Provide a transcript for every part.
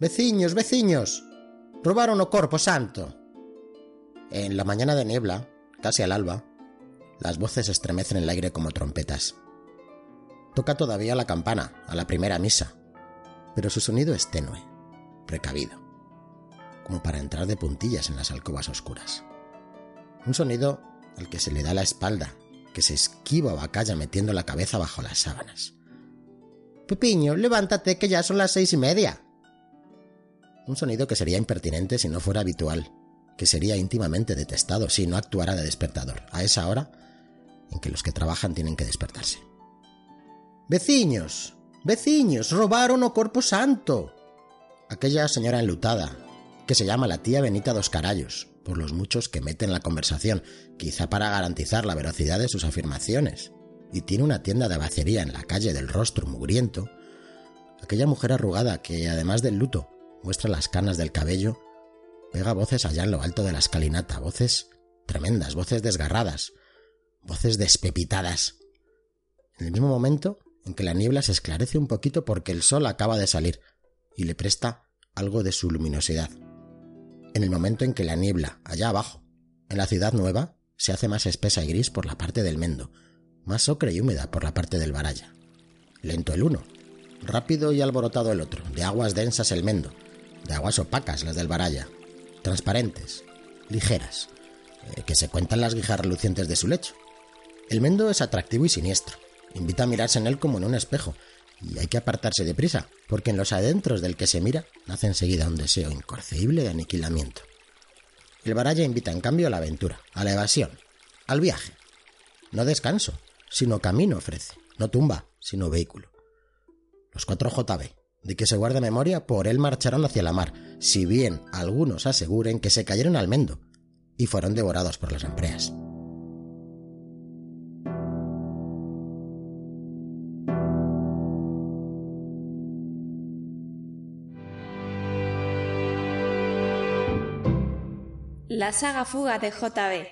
Veciños, veciños, robaron o corpo santo. En la mañana de niebla, casi al alba, las voces estremecen el aire como trompetas. Toca todavía la campana, a la primera misa, pero su sonido es tenue, precavido, como para entrar de puntillas en las alcobas oscuras. Un sonido al que se le da la espalda, que se esquiva o acalla metiendo la cabeza bajo las sábanas. Pepiño, levántate que ya son las seis y media. Un sonido que sería impertinente si no fuera habitual, que sería íntimamente detestado si no actuara de despertador, a esa hora en que los que trabajan tienen que despertarse. Veciños, veciños, robaron o corpo santo. Aquella señora enlutada, que se llama la tía Benita dos Carallos, por los muchos que meten la conversación, quizá para garantizar la veracidad de sus afirmaciones, y tiene una tienda de bacería en la calle del rostro mugriento, aquella mujer arrugada que, además del luto, muestra las canas del cabello, pega voces allá en lo alto de la escalinata, voces tremendas, voces desgarradas, voces despepitadas. En el mismo momento en que la niebla se esclarece un poquito porque el sol acaba de salir y le presta algo de su luminosidad. En el momento en que la niebla, allá abajo, en la ciudad nueva, se hace más espesa y gris por la parte del Mendo, más ocre y húmeda por la parte del Baraya. Lento el uno, rápido y alborotado el otro, de aguas densas el Mendo, de aguas opacas las del Baraya, transparentes, ligeras, eh, que se cuentan las guijas relucientes de su lecho. El Mendo es atractivo y siniestro, invita a mirarse en él como en un espejo, y hay que apartarse de prisa, porque en los adentros del que se mira nace enseguida un deseo inconcebible de aniquilamiento. El Baraya invita en cambio a la aventura, a la evasión, al viaje. No descanso, sino camino ofrece, no tumba, sino vehículo. Los cuatro JB, de que se guarda memoria, por él marcharon hacia la mar, si bien algunos aseguren que se cayeron al mendo y fueron devorados por las lampreas. La saga Fuga de JB.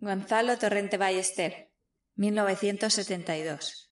Gonzalo Torrente Ballester. 1972.